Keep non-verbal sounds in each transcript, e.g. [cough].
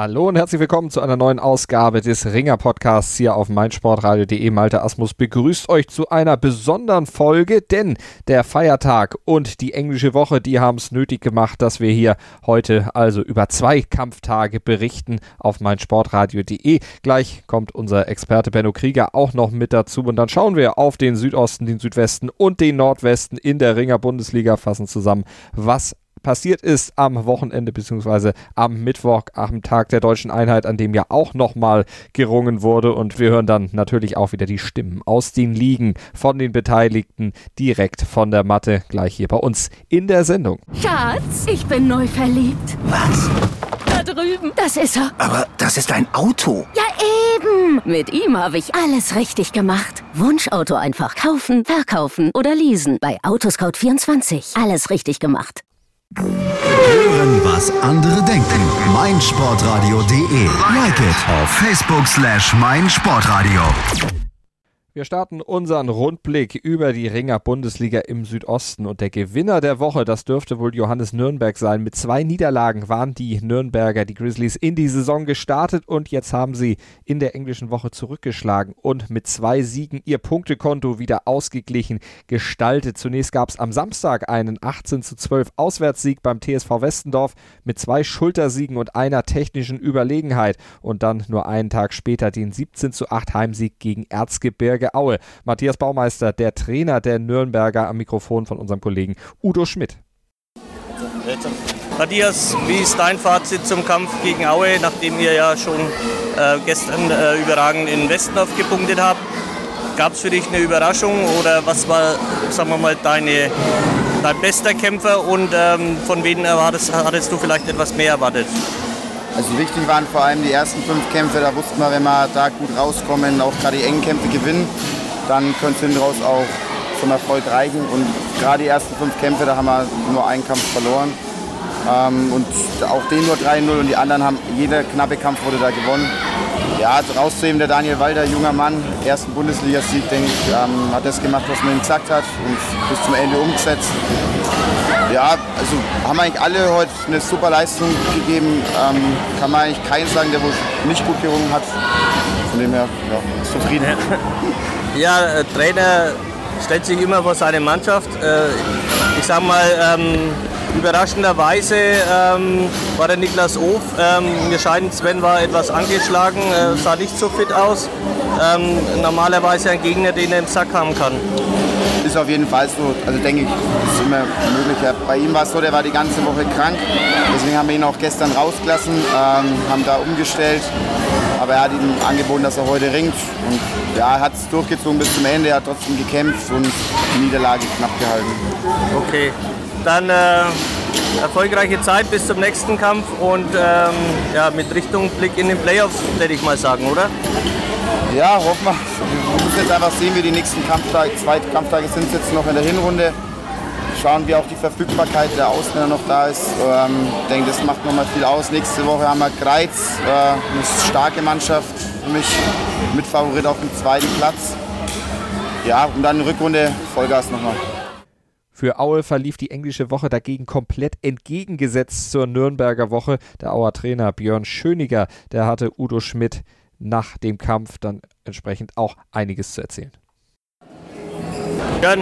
Hallo und herzlich willkommen zu einer neuen Ausgabe des Ringer Podcasts hier auf meinsportradio.de. Malte Asmus begrüßt euch zu einer besonderen Folge, denn der Feiertag und die englische Woche, die haben es nötig gemacht, dass wir hier heute also über zwei Kampftage berichten auf meinsportradio.de. Gleich kommt unser Experte Benno Krieger auch noch mit dazu und dann schauen wir auf den Südosten, den Südwesten und den Nordwesten in der Ringer Bundesliga, fassen zusammen, was passiert ist am Wochenende bzw. am Mittwoch, am Tag der deutschen Einheit, an dem ja auch nochmal gerungen wurde. Und wir hören dann natürlich auch wieder die Stimmen aus den Ligen von den Beteiligten direkt von der Matte gleich hier bei uns in der Sendung. Schatz, ich bin neu verliebt. Was? Da drüben. Das ist er. Aber das ist ein Auto. Ja, eben. Mit ihm habe ich alles richtig gemacht. Wunschauto einfach kaufen, verkaufen oder leasen. Bei Autoscout24. Alles richtig gemacht. Hören, was andere denken. meinsportradio.de. Like it auf Facebook slash meinsportradio. Wir starten unseren Rundblick über die Ringer Bundesliga im Südosten und der Gewinner der Woche, das dürfte wohl Johannes Nürnberg sein. Mit zwei Niederlagen waren die Nürnberger, die Grizzlies, in die Saison gestartet und jetzt haben sie in der englischen Woche zurückgeschlagen und mit zwei Siegen ihr Punktekonto wieder ausgeglichen gestaltet. Zunächst gab es am Samstag einen 18 zu 12 Auswärtssieg beim TSV Westendorf mit zwei Schultersiegen und einer technischen Überlegenheit und dann nur einen Tag später den 17 zu 8 Heimsieg gegen Erzgebirge Aue. Matthias Baumeister, der Trainer der Nürnberger, am Mikrofon von unserem Kollegen Udo Schmidt. Matthias, wie ist dein Fazit zum Kampf gegen Aue, nachdem ihr ja schon äh, gestern äh, überragend in Westendorf gepunktet habt? Gab es für dich eine Überraschung oder was war, sagen wir mal, deine, dein bester Kämpfer und ähm, von wem erwartest, hattest du vielleicht etwas mehr erwartet? Also wichtig waren vor allem die ersten fünf Kämpfe, da wussten wir, wenn wir da gut rauskommen, auch gerade die engen Kämpfe gewinnen, dann könnte es hinten auch zum Erfolg reichen. Und gerade die ersten fünf Kämpfe, da haben wir nur einen Kampf verloren. Ähm, und auch den nur 3-0 und die anderen haben, jeder knappe Kampf wurde da gewonnen. Ja, rauszuheben der Daniel Walder, junger Mann, ersten Bundesligasieg, denke ich, ähm, hat das gemacht, was man ihm gesagt hat und bis zum Ende umgesetzt. Ja, also haben eigentlich alle heute eine super Leistung gegeben. Ähm, kann man eigentlich keinen sagen, der wohl nicht gut gerungen hat. Von dem her, ja, zufrieden. [laughs] Ja, äh, Trainer stellt sich immer vor seine Mannschaft. Äh, ich sag mal, ähm, überraschenderweise ähm, war der Niklas Of. Ähm, mir scheint, Sven war etwas angeschlagen, äh, sah nicht so fit aus. Ähm, normalerweise ein Gegner, den er im Sack haben kann. Ist auf jeden Fall so. Also denke ich, ist immer möglich. Ja, Bei ihm war es so, der war die ganze Woche krank. Deswegen haben wir ihn auch gestern rausgelassen, ähm, haben da umgestellt. Aber er hat ihm angeboten, dass er heute ringt. Und ja, er hat es durchgezogen bis zum Ende. Er hat trotzdem gekämpft und die Niederlage knapp gehalten. Okay, dann äh, erfolgreiche Zeit bis zum nächsten Kampf und ähm, ja, mit Richtung Blick in den Playoffs, werde ich mal sagen, oder? Ja, hoffen wir. Wir müssen jetzt einfach sehen, wie die nächsten Kampftage, zwei Kampftage sind jetzt noch in der Hinrunde. Schauen, wie auch die Verfügbarkeit der Ausländer noch da ist. Ähm, ich denke, das macht nochmal viel aus. Nächste Woche haben wir Greiz, äh, eine starke Mannschaft, für mich mit Favorit auf dem zweiten Platz. Ja, und dann Rückrunde Vollgas nochmal. Für Aue verlief die englische Woche dagegen komplett entgegengesetzt zur Nürnberger Woche. Der Auer Trainer Björn Schöniger, der hatte Udo Schmidt nach dem Kampf dann entsprechend auch einiges zu erzählen. Björn,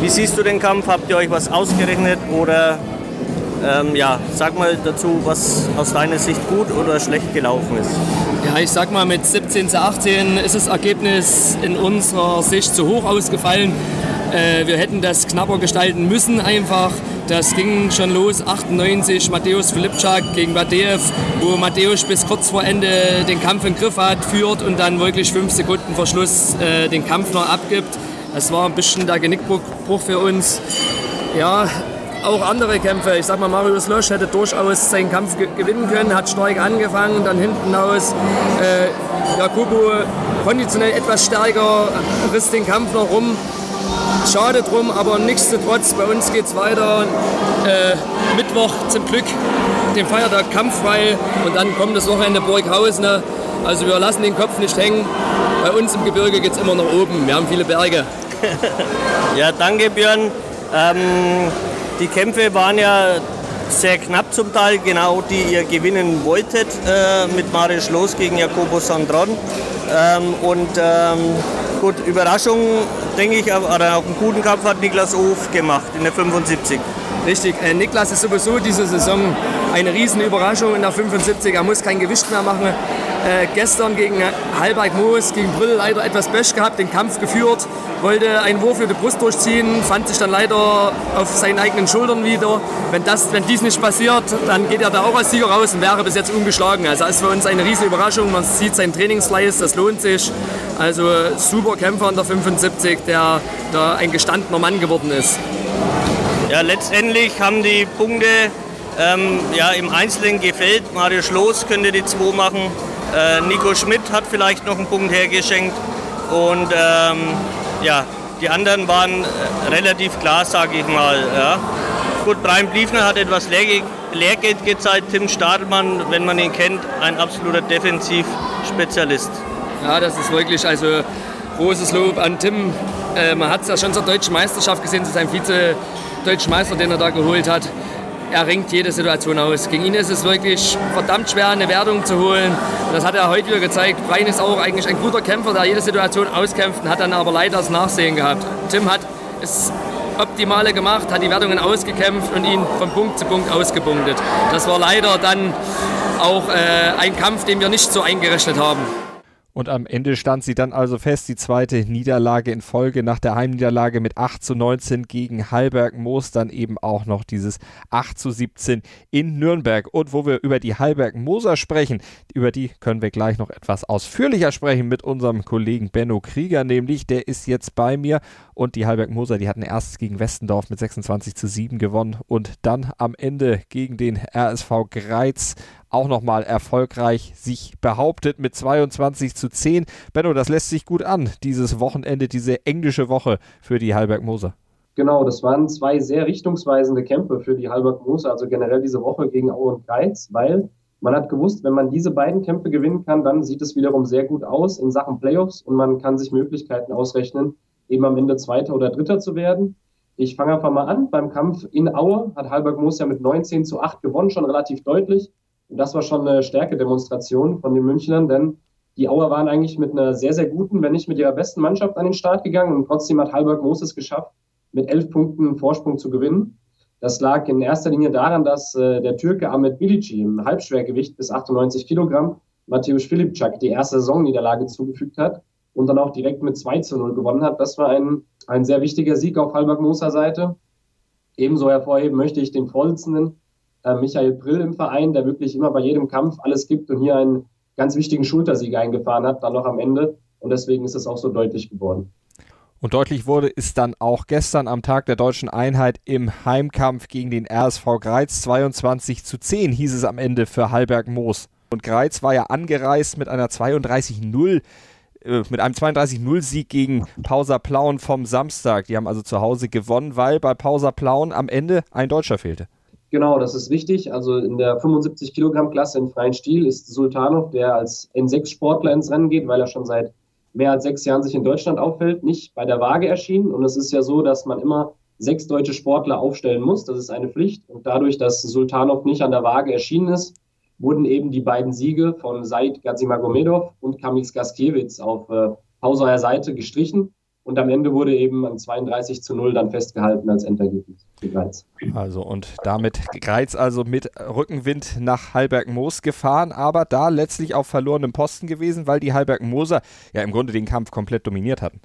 wie siehst du den Kampf? Habt ihr euch was ausgerechnet oder ähm, ja, sag mal dazu, was aus deiner Sicht gut oder schlecht gelaufen ist? Ja, ich sag mal, mit 17 zu 18 ist das Ergebnis in unserer Sicht zu hoch ausgefallen. Äh, wir hätten das knapper gestalten müssen einfach. Das ging schon los, 98, Matthäus Filipczak gegen Badejew, wo Matthäus bis kurz vor Ende den Kampf im Griff hat, führt und dann wirklich fünf Sekunden vor Schluss äh, den Kampf noch abgibt. Das war ein bisschen der Genickbruch für uns. Ja, auch andere Kämpfe. Ich sag mal, Marius Lösch hätte durchaus seinen Kampf ge gewinnen können, hat stark angefangen, dann hinten aus. Äh, Jakubu konditionell etwas stärker, riss den Kampf noch rum. Schade drum, aber nichtsdestotrotz, bei uns geht es weiter. Äh, Mittwoch zum Glück, den Feiertag kampffrei und dann kommt das Wochenende Burghausen. Also wir lassen den Kopf nicht hängen. Bei uns im Gebirge geht es immer nach oben. Wir haben viele Berge. [laughs] ja, danke Björn. Ähm, die Kämpfe waren ja sehr knapp zum Teil, genau die ihr gewinnen wolltet äh, mit Mario Schloss gegen Jacobo Sandron. Ähm, und ähm, gut, Überraschung, denke ich, oder auch einen guten Kampf hat Niklas Of gemacht in der 75. Richtig, äh, Niklas ist sowieso diese Saison eine riesen Überraschung in der 75. Er muss kein Gewicht mehr machen. Äh, gestern gegen Halberg Moos, gegen Brüll leider etwas Pech gehabt, den Kampf geführt, wollte einen Wurf für die Brust durchziehen, fand sich dann leider auf seinen eigenen Schultern wieder. Wenn, das, wenn dies nicht passiert, dann geht er da auch als Sieger raus und wäre bis jetzt ungeschlagen. Also das ist für uns eine riesen Überraschung. Man sieht seinen Trainingsfleiß, das lohnt sich. Also super Kämpfer in der 75, der da ein gestandener Mann geworden ist. Ja, letztendlich haben die Punkte ähm, ja, im Einzelnen gefällt. Mario Schloss könnte die zwei machen. Äh, Nico Schmidt hat vielleicht noch einen Punkt hergeschenkt. Und ähm, ja, die anderen waren äh, relativ klar, sage ich mal. Ja. Gut, Brian Bliefner hat etwas Lehrgeld, Lehrgeld gezeigt. Tim Stadelmann, wenn man ihn kennt, ein absoluter Defensivspezialist. Ja, das ist wirklich also großes Lob an Tim. Äh, man hat es ja schon zur deutschen Meisterschaft gesehen, zu seinem Vize-Deutschen Meister, den er da geholt hat er ringt jede Situation aus. Gegen ihn ist es wirklich verdammt schwer, eine Wertung zu holen. Und das hat er heute wieder gezeigt. Brein ist auch eigentlich ein guter Kämpfer, der jede Situation auskämpft, hat dann aber leider das Nachsehen gehabt. Tim hat es Optimale gemacht, hat die Wertungen ausgekämpft und ihn von Punkt zu Punkt ausgepunktet. Das war leider dann auch äh, ein Kampf, den wir nicht so eingerechnet haben. Und am Ende stand sie dann also fest, die zweite Niederlage in Folge. Nach der Heimniederlage mit 8 zu 19 gegen Hallberg Moos, dann eben auch noch dieses 8 zu 17 in Nürnberg. Und wo wir über die Hallberg Moser sprechen, über die können wir gleich noch etwas ausführlicher sprechen mit unserem Kollegen Benno Krieger, nämlich der ist jetzt bei mir. Und die Hallberg Moser, die hatten erst gegen Westendorf mit 26 zu 7 gewonnen. Und dann am Ende gegen den RSV Greiz auch nochmal erfolgreich sich behauptet mit 22 zu 10. Benno, das lässt sich gut an, dieses Wochenende, diese englische Woche für die Halberg Moser. Genau, das waren zwei sehr richtungsweisende Kämpfe für die Halberg Moser, also generell diese Woche gegen Aue und Greiz, weil man hat gewusst, wenn man diese beiden Kämpfe gewinnen kann, dann sieht es wiederum sehr gut aus in Sachen Playoffs und man kann sich Möglichkeiten ausrechnen, eben am Ende Zweiter oder Dritter zu werden. Ich fange einfach mal an. Beim Kampf in Aue hat Halberg Moos ja mit 19 zu 8 gewonnen, schon relativ deutlich. Und das war schon eine Stärkedemonstration von den Münchnern, denn die Auer waren eigentlich mit einer sehr, sehr guten, wenn nicht mit ihrer besten Mannschaft an den Start gegangen und trotzdem hat Halberg Moses geschafft, mit elf Punkten Vorsprung zu gewinnen. Das lag in erster Linie daran, dass äh, der Türke Ahmed Bilici im Halbschwergewicht bis 98 Kilogramm Mateusz Filipczak die erste Saisonniederlage zugefügt hat und dann auch direkt mit 2 zu 0 gewonnen hat. Das war ein, ein sehr wichtiger Sieg auf Halberg Moser Seite. Ebenso hervorheben möchte ich den Vorsitzenden äh, Michael Brill im Verein, der wirklich immer bei jedem Kampf alles gibt und hier einen ganz wichtigen Schultersieg eingefahren hat, dann noch am Ende. Und deswegen ist es auch so deutlich geworden. Und deutlich wurde es dann auch gestern am Tag der deutschen Einheit im Heimkampf gegen den RSV Greiz 22 zu 10 hieß es am Ende für Hallberg Moos. Und Greiz war ja angereist mit einer 32-0 äh, mit einem 32-0-Sieg gegen Pausa Plauen vom Samstag. Die haben also zu Hause gewonnen, weil bei Pausa Plauen am Ende ein Deutscher fehlte. Genau, das ist richtig. Also in der 75 Kilogramm Klasse im freien Stil ist Sultanov, der als N6-Sportler ins Rennen geht, weil er schon seit mehr als sechs Jahren sich in Deutschland auffällt, nicht bei der Waage erschienen. Und es ist ja so, dass man immer sechs deutsche Sportler aufstellen muss. Das ist eine Pflicht. Und dadurch, dass Sultanov nicht an der Waage erschienen ist, wurden eben die beiden Siege von Said Gazimagomedov und Kamix Gaskiewicz auf äh, Hausauer Seite gestrichen. Und am Ende wurde eben an 32 zu 0 dann festgehalten als Endergebnis für Greiz. Also und damit Greiz also mit Rückenwind nach Hallberg-Moos gefahren, aber da letztlich auf verlorenem Posten gewesen, weil die Hallberg-Moser ja im Grunde den Kampf komplett dominiert hatten.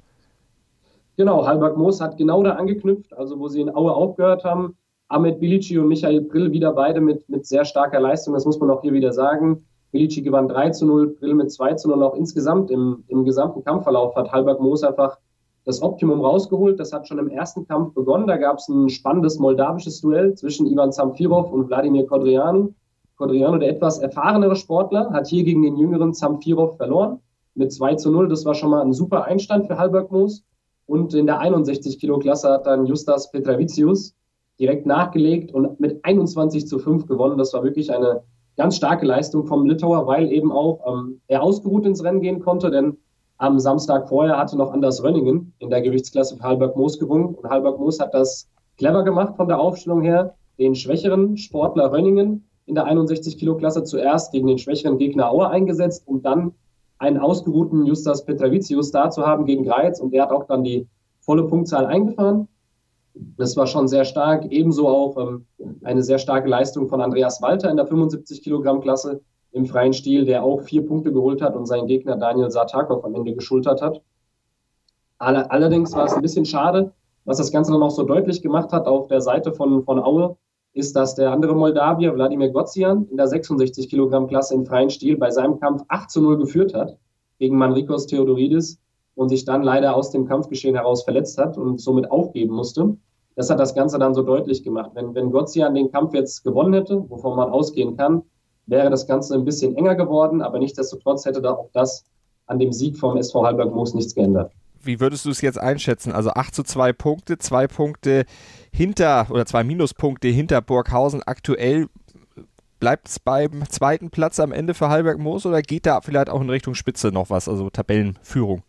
Genau, Hallberg-Moos hat genau da angeknüpft, also wo sie in Aue aufgehört haben. Ahmed Bilici und Michael Brill wieder beide mit, mit sehr starker Leistung, das muss man auch hier wieder sagen. Bilici gewann 3 zu 0, Brill mit 2 zu 0. Auch insgesamt im, im gesamten Kampfverlauf hat Hallberg-Moos einfach das Optimum rausgeholt. Das hat schon im ersten Kampf begonnen. Da gab es ein spannendes moldawisches Duell zwischen Ivan Zamfirov und Wladimir Kodrianu. Kodrianu, der etwas erfahrenere Sportler, hat hier gegen den jüngeren Zamfirov verloren mit 2 zu 0. Das war schon mal ein super Einstand für Halberg Moos. Und in der 61 Kilo Klasse hat dann Justas Petravicius direkt nachgelegt und mit 21 zu 5 gewonnen. Das war wirklich eine ganz starke Leistung vom Litauer, weil eben auch ähm, er ausgeruht ins Rennen gehen konnte, denn am Samstag vorher hatte noch Anders Rönningen in der Gewichtsklasse für Halberg Moos gewonnen. Und Halberg Moos hat das clever gemacht von der Aufstellung her, den schwächeren Sportler Rönningen in der 61 Kilo Klasse zuerst gegen den schwächeren Gegner Auer eingesetzt, um dann einen ausgeruhten Justas Petravicius da zu haben gegen Greiz. Und der hat auch dann die volle Punktzahl eingefahren. Das war schon sehr stark. Ebenso auch ähm, eine sehr starke Leistung von Andreas Walter in der 75 Kilogramm Klasse im freien Stil, der auch vier Punkte geholt hat und seinen Gegner Daniel Sartakov am Ende geschultert hat. Allerdings war es ein bisschen schade, was das Ganze dann auch so deutlich gemacht hat auf der Seite von, von Aue, ist, dass der andere Moldawier, Wladimir Gozian, in der 66 Kilogramm Klasse im freien Stil bei seinem Kampf 8 zu 0 geführt hat gegen Manrikos Theodoridis und sich dann leider aus dem Kampfgeschehen heraus verletzt hat und somit aufgeben musste. Das hat das Ganze dann so deutlich gemacht. Wenn, wenn Gozian den Kampf jetzt gewonnen hätte, wovon man ausgehen kann, wäre das Ganze ein bisschen enger geworden, aber nichtsdestotrotz hätte da auch das an dem Sieg vom SV Halberg Moos nichts geändert. Wie würdest du es jetzt einschätzen? Also 8 zu 2 Punkte, zwei Punkte hinter oder zwei Minuspunkte hinter Burghausen. Aktuell bleibt es beim zweiten Platz am Ende für Halberg Moos oder geht da vielleicht auch in Richtung Spitze noch was, also Tabellenführung?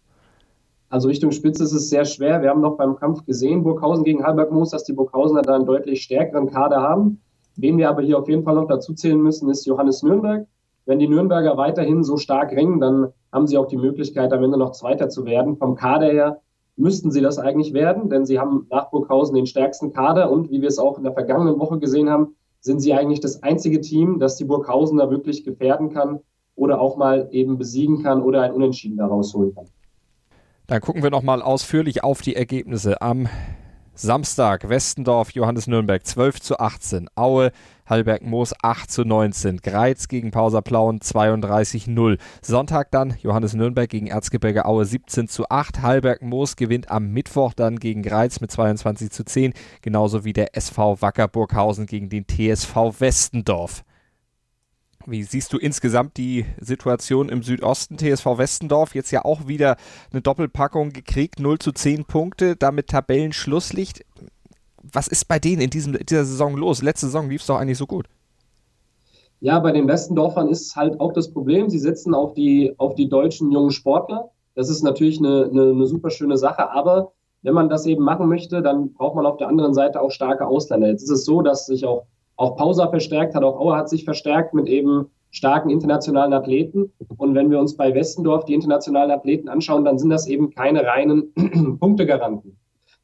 Also Richtung Spitze ist es sehr schwer. Wir haben noch beim Kampf gesehen, Burghausen gegen Halberg Moos, dass die Burghausener da einen deutlich stärkeren Kader haben. Wen wir aber hier auf jeden Fall noch dazu zählen müssen, ist Johannes Nürnberg. Wenn die Nürnberger weiterhin so stark ringen, dann haben sie auch die Möglichkeit, am Ende noch Zweiter zu werden. Vom Kader her müssten sie das eigentlich werden, denn sie haben nach Burghausen den stärksten Kader und wie wir es auch in der vergangenen Woche gesehen haben, sind sie eigentlich das einzige Team, das die Burghausener wirklich gefährden kann oder auch mal eben besiegen kann oder ein Unentschieden daraus holen kann. Dann gucken wir nochmal ausführlich auf die Ergebnisse am Samstag Westendorf, Johannes Nürnberg 12 zu 18, Aue, Hallberg Moos 8 zu 19, Greiz gegen Pauser Plauen 32 0. Sonntag dann Johannes Nürnberg gegen Erzgebirge Aue 17 zu 8, Hallberg Moos gewinnt am Mittwoch dann gegen Greiz mit 22 zu 10, genauso wie der SV Wacker Burghausen gegen den TSV Westendorf. Wie siehst du insgesamt die Situation im Südosten? TSV Westendorf jetzt ja auch wieder eine Doppelpackung gekriegt, 0 zu 10 Punkte, damit Tabellenschlusslicht. Was ist bei denen in diesem, dieser Saison los? Letzte Saison lief es doch eigentlich so gut. Ja, bei den Westendorfern ist halt auch das Problem, sie setzen auf die, auf die deutschen jungen Sportler. Das ist natürlich eine, eine, eine super schöne Sache, aber wenn man das eben machen möchte, dann braucht man auf der anderen Seite auch starke Ausländer. Jetzt ist es so, dass sich auch auch Pausa verstärkt hat, auch Auer hat sich verstärkt mit eben starken internationalen Athleten. Und wenn wir uns bei Westendorf die internationalen Athleten anschauen, dann sind das eben keine reinen [clears throat] Punktegaranten.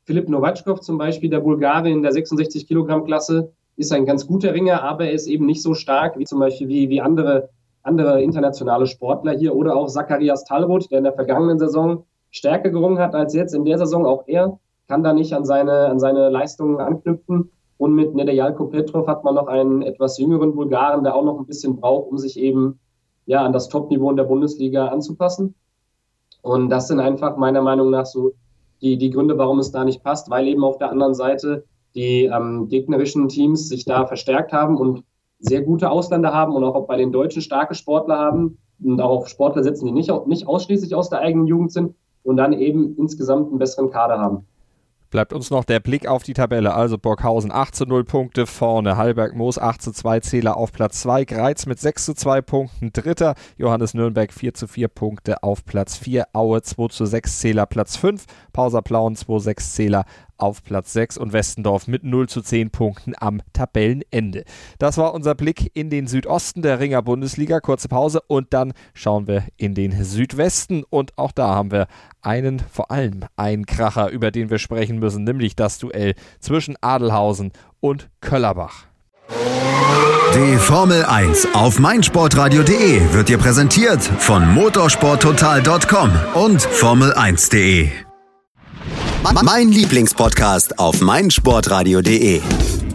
Philipp Novachkov zum Beispiel, der Bulgare in der 66 Kilogramm Klasse, ist ein ganz guter Ringer, aber er ist eben nicht so stark wie zum Beispiel wie, wie andere, andere internationale Sportler hier oder auch Zacharias Talroth, der in der vergangenen Saison stärker gerungen hat als jetzt. In der Saison auch er kann da nicht an seine, an seine Leistungen anknüpfen. Und mit Nedejalko Petrov hat man noch einen etwas jüngeren Bulgaren, der auch noch ein bisschen braucht, um sich eben ja an das Topniveau in der Bundesliga anzupassen. Und das sind einfach meiner Meinung nach so die, die Gründe, warum es da nicht passt, weil eben auf der anderen Seite die ähm, gegnerischen Teams sich da verstärkt haben und sehr gute Ausländer haben und auch bei den Deutschen starke Sportler haben und auch auf Sportler setzen, die nicht, nicht ausschließlich aus der eigenen Jugend sind und dann eben insgesamt einen besseren Kader haben bleibt uns noch der Blick auf die Tabelle. Also Burghausen 8 zu 0 Punkte vorne, Hallberg Moos 8 zu 2 Zähler auf Platz 2, Greiz mit 6 zu 2 Punkten Dritter, Johannes Nürnberg 4 zu 4 Punkte auf Platz 4, Aue 2 zu 6 Zähler Platz 5, Pauser Plauen 2 6 Zähler auf Platz 6 und Westendorf mit 0 zu 10 Punkten am Tabellenende. Das war unser Blick in den Südosten der Ringer Bundesliga. Kurze Pause und dann schauen wir in den Südwesten und auch da haben wir einen, vor allem einen Kracher, über den wir sprechen müssen, nämlich das Duell zwischen Adelhausen und Köllerbach. Die Formel 1 auf meinsportradio.de wird dir präsentiert von motorsporttotal.com und Formel1.de. Mein Lieblingspodcast auf meinsportradio.de.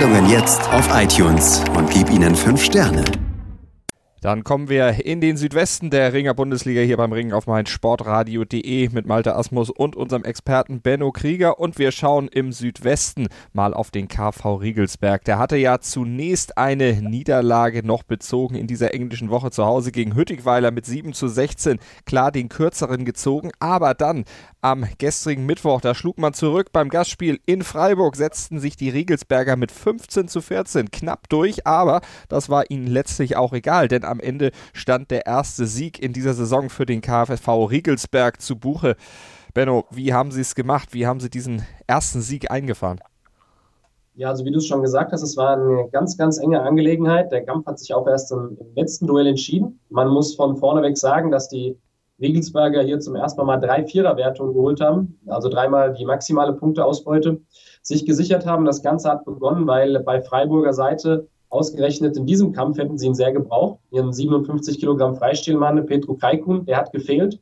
Sendungen jetzt auf iTunes und gib ihnen 5 Sterne. Dann kommen wir in den Südwesten der Ringer Bundesliga hier beim Ringen auf mein Sportradio.de mit Malte Asmus und unserem Experten Benno Krieger und wir schauen im Südwesten mal auf den KV Riegelsberg. Der hatte ja zunächst eine Niederlage noch bezogen in dieser englischen Woche zu Hause gegen Hüttigweiler mit 7 zu 16. Klar den kürzeren gezogen, aber dann am gestrigen Mittwoch, da schlug man zurück beim Gastspiel in Freiburg, setzten sich die Riegelsberger mit 15 zu 14 knapp durch, aber das war ihnen letztlich auch egal, denn am Ende stand der erste Sieg in dieser Saison für den KfV Riegelsberg zu Buche. Benno, wie haben Sie es gemacht? Wie haben Sie diesen ersten Sieg eingefahren? Ja, also wie du es schon gesagt hast, es war eine ganz, ganz enge Angelegenheit. Der Kampf hat sich auch erst im, im letzten Duell entschieden. Man muss von vorneweg sagen, dass die Regelsberger hier zum ersten Mal drei Viererwertungen geholt haben, also dreimal die maximale Punkteausbeute sich gesichert haben. Das Ganze hat begonnen, weil bei Freiburger Seite ausgerechnet in diesem Kampf hätten sie ihn sehr gebraucht. Ihren 57 Kilogramm Freistilmann, Petro Kaikun, der hat gefehlt.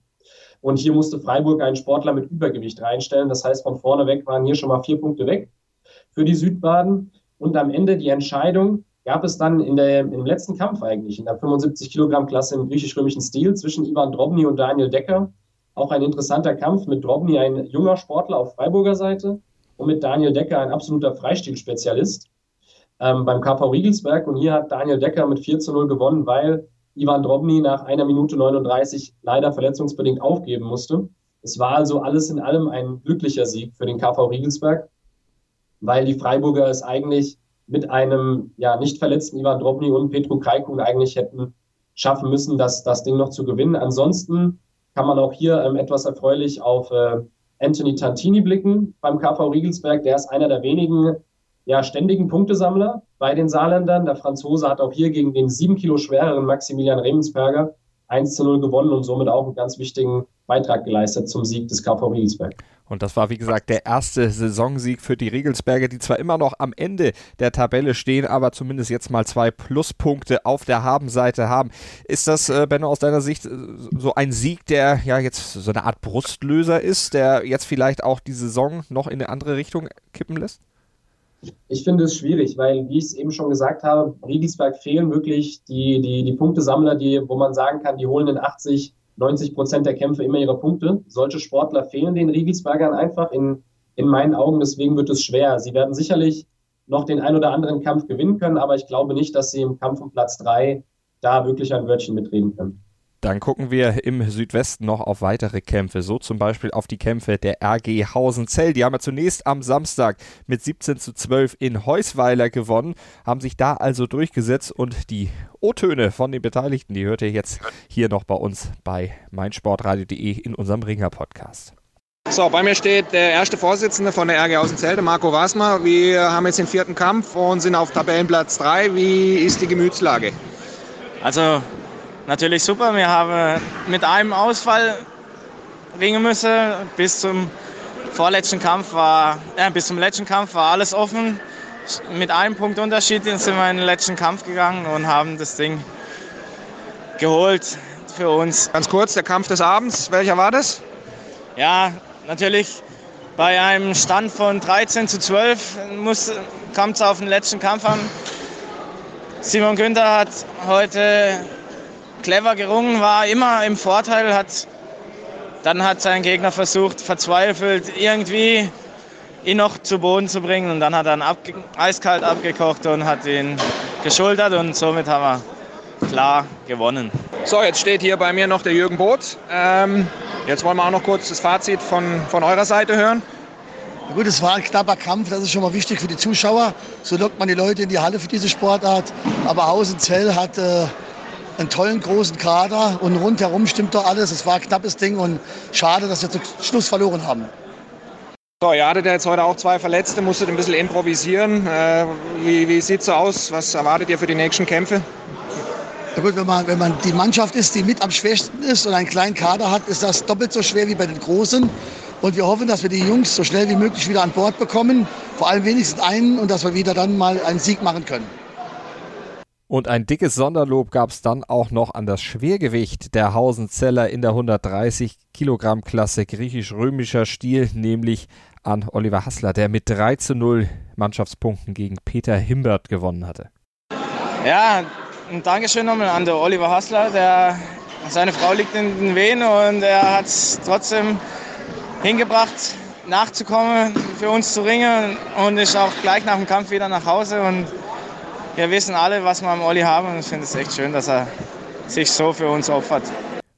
Und hier musste Freiburg einen Sportler mit Übergewicht reinstellen. Das heißt, von vorne weg waren hier schon mal vier Punkte weg für die Südbaden. Und am Ende die Entscheidung, gab es dann in der, im letzten Kampf eigentlich, in der 75 Kilogramm Klasse im griechisch-römischen Stil zwischen Ivan Drobny und Daniel Decker. Auch ein interessanter Kampf mit Drobny, ein junger Sportler auf Freiburger Seite und mit Daniel Decker, ein absoluter Freistilspezialist ähm, beim KV Riegelsberg. Und hier hat Daniel Decker mit 4 zu 0 gewonnen, weil Ivan Drobny nach einer Minute 39 leider verletzungsbedingt aufgeben musste. Es war also alles in allem ein glücklicher Sieg für den KV Riegelsberg, weil die Freiburger es eigentlich mit einem ja nicht verletzten Ivan Drobny und Petro Krajkun eigentlich hätten schaffen müssen, das, das Ding noch zu gewinnen. Ansonsten kann man auch hier ähm, etwas erfreulich auf äh, Anthony Tantini blicken beim KV Riegelsberg. Der ist einer der wenigen ja, ständigen Punktesammler bei den Saarländern. Der Franzose hat auch hier gegen den sieben Kilo schwereren Maximilian Remensberger 1 zu 0 gewonnen und somit auch einen ganz wichtigen Beitrag geleistet zum Sieg des KV Riegelsberg. Und das war, wie gesagt, der erste Saisonsieg für die Regelsberger, die zwar immer noch am Ende der Tabelle stehen, aber zumindest jetzt mal zwei Pluspunkte auf der Habenseite haben. Ist das, äh, Benno, aus deiner Sicht äh, so ein Sieg, der ja jetzt so eine Art Brustlöser ist, der jetzt vielleicht auch die Saison noch in eine andere Richtung kippen lässt? Ich finde es schwierig, weil, wie ich es eben schon gesagt habe, Riegelsberg fehlen wirklich die, die, die Punktesammler, die, wo man sagen kann, die holen in 80, 90 Prozent der Kämpfe immer ihre Punkte. Solche Sportler fehlen den Riegelsbergern einfach in, in meinen Augen. Deswegen wird es schwer. Sie werden sicherlich noch den ein oder anderen Kampf gewinnen können, aber ich glaube nicht, dass sie im Kampf um Platz drei da wirklich ein Wörtchen mitreden können. Dann gucken wir im Südwesten noch auf weitere Kämpfe, so zum Beispiel auf die Kämpfe der RG Hausenzell. Die haben ja zunächst am Samstag mit 17 zu 12 in Heusweiler gewonnen, haben sich da also durchgesetzt und die O-Töne von den Beteiligten, die hört ihr jetzt hier noch bei uns bei meinsportradio.de in unserem Ringer-Podcast. So, bei mir steht der erste Vorsitzende von der RG Hausenzell, der Marco Wasmer. Wir haben jetzt den vierten Kampf und sind auf Tabellenplatz 3. Wie ist die Gemütslage? Also natürlich super. Wir haben mit einem Ausfall ringen müssen. Bis zum vorletzten Kampf war, äh, bis zum letzten Kampf war alles offen. Mit einem Punkt Unterschied sind wir in den letzten Kampf gegangen und haben das Ding geholt für uns. Ganz kurz, der Kampf des Abends, welcher war das? Ja, natürlich bei einem Stand von 13 zu 12 kam es auf den letzten Kampf an. Simon Günther hat heute clever gerungen, war immer im Vorteil, hat, dann hat sein Gegner versucht, verzweifelt irgendwie ihn noch zu Boden zu bringen und dann hat er ihn abge eiskalt abgekocht und hat ihn geschultert und somit haben wir klar gewonnen. So, jetzt steht hier bei mir noch der Jürgen Both. Ähm, jetzt wollen wir auch noch kurz das Fazit von, von eurer Seite hören. Gut, es war ein knapper Kampf, das ist schon mal wichtig für die Zuschauer. So lockt man die Leute in die Halle für diese Sportart. Aber Hausenzell hat äh, einen tollen großen Kader und rundherum stimmt doch alles. Es war ein knappes Ding und schade, dass wir zum Schluss verloren haben. So, ihr hattet ja jetzt heute auch zwei Verletzte, musstet ein bisschen improvisieren. Äh, wie wie sieht es so aus? Was erwartet ihr für die nächsten Kämpfe? Ja gut, wenn man, wenn man die Mannschaft ist, die mit am schwächsten ist und einen kleinen Kader hat, ist das doppelt so schwer wie bei den Großen. Und wir hoffen, dass wir die Jungs so schnell wie möglich wieder an Bord bekommen. Vor allem wenigstens einen und dass wir wieder dann mal einen Sieg machen können. Und ein dickes Sonderlob gab es dann auch noch an das Schwergewicht der Hausenzeller in der 130 Kilogramm Klasse griechisch-römischer Stil, nämlich an Oliver Hassler, der mit 3 zu 0 Mannschaftspunkten gegen Peter Himbert gewonnen hatte. Ja, ein Dankeschön nochmal an der Oliver Hassler, der seine Frau liegt in den Wehen und er hat es trotzdem hingebracht, nachzukommen, für uns zu ringen und ist auch gleich nach dem Kampf wieder nach Hause und wir wissen alle, was wir am Olli haben und ich finde es echt schön, dass er sich so für uns opfert.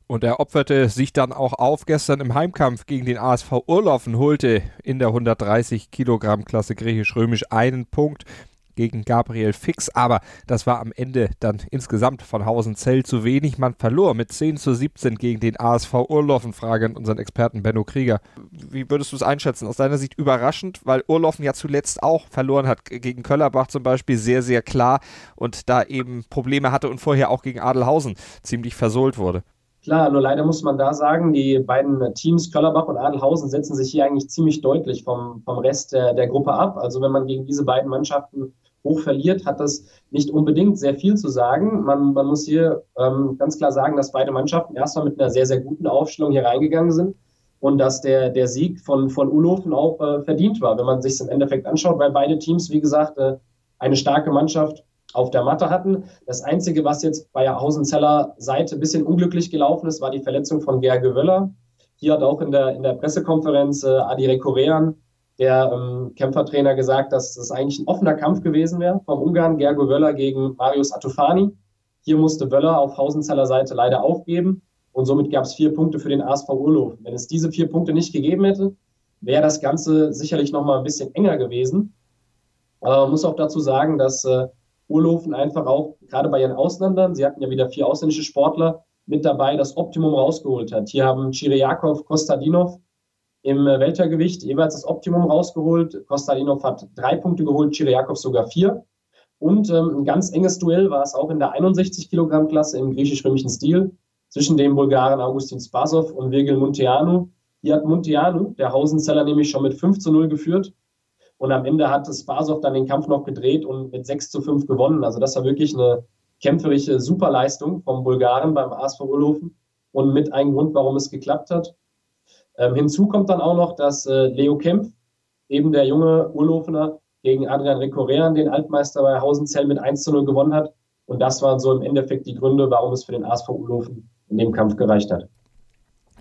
Und er opferte sich dann auch auf gestern im Heimkampf gegen den ASV Urlaufen, holte in der 130 Kilogramm Klasse griechisch-römisch einen Punkt gegen Gabriel Fix, aber das war am Ende dann insgesamt von Hausenzell zu wenig. Man verlor mit 10 zu 17 gegen den ASV Urloffen. Frage an unseren Experten Benno Krieger. Wie würdest du es einschätzen? Aus deiner Sicht überraschend, weil Urloffen ja zuletzt auch verloren hat, gegen Köllerbach zum Beispiel sehr, sehr klar und da eben Probleme hatte und vorher auch gegen Adelhausen ziemlich versohlt wurde. Klar, nur leider muss man da sagen, die beiden Teams Köllerbach und Adelhausen setzen sich hier eigentlich ziemlich deutlich vom, vom Rest der, der Gruppe ab. Also wenn man gegen diese beiden Mannschaften hoch verliert, hat das nicht unbedingt sehr viel zu sagen. Man, man muss hier ähm, ganz klar sagen, dass beide Mannschaften erstmal mit einer sehr, sehr guten Aufstellung hier reingegangen sind und dass der, der Sieg von, von Ulofen auch äh, verdient war, wenn man sich im Endeffekt anschaut, weil beide Teams, wie gesagt, äh, eine starke Mannschaft auf der Matte hatten. Das Einzige, was jetzt bei Hausenzeller Seite ein bisschen unglücklich gelaufen ist, war die Verletzung von Gerge Wöller. Hier hat auch in der, in der Pressekonferenz äh, Adi Rekorean der ähm, Kämpfertrainer gesagt, dass das eigentlich ein offener Kampf gewesen wäre vom Ungarn Gergo Wöller gegen Marius Atufani. Hier musste Wöller auf Hausenzeller Seite leider aufgeben und somit gab es vier Punkte für den ASV Urlaub. Wenn es diese vier Punkte nicht gegeben hätte, wäre das Ganze sicherlich noch mal ein bisschen enger gewesen. Aber man muss auch dazu sagen, dass äh, Urlofen einfach auch, gerade bei ihren Ausländern, sie hatten ja wieder vier ausländische Sportler mit dabei, das Optimum rausgeholt hat. Hier haben Chiriakov, Kostadinov im Weltergewicht jeweils das Optimum rausgeholt. Kostadinov hat drei Punkte geholt, Chiriakov sogar vier. Und ähm, ein ganz enges Duell war es auch in der 61 Kilogramm Klasse im griechisch-römischen Stil zwischen dem Bulgaren Augustin Spasov und Virgil Munteanu. Hier hat Munteanu, der Hausenzeller, nämlich schon mit 5 zu 0 geführt. Und am Ende hat Spasov dann den Kampf noch gedreht und mit 6 zu 5 gewonnen. Also das war wirklich eine kämpferische Superleistung vom Bulgaren beim ASV und mit einem Grund, warum es geklappt hat. Ähm, hinzu kommt dann auch noch, dass äh, Leo Kempf, eben der junge Urlofener, gegen Adrian Rekorean, den Altmeister bei Hausenzell, mit 1 zu 0 gewonnen hat. Und das waren so im Endeffekt die Gründe, warum es für den ASV Urlofen in dem Kampf gereicht hat.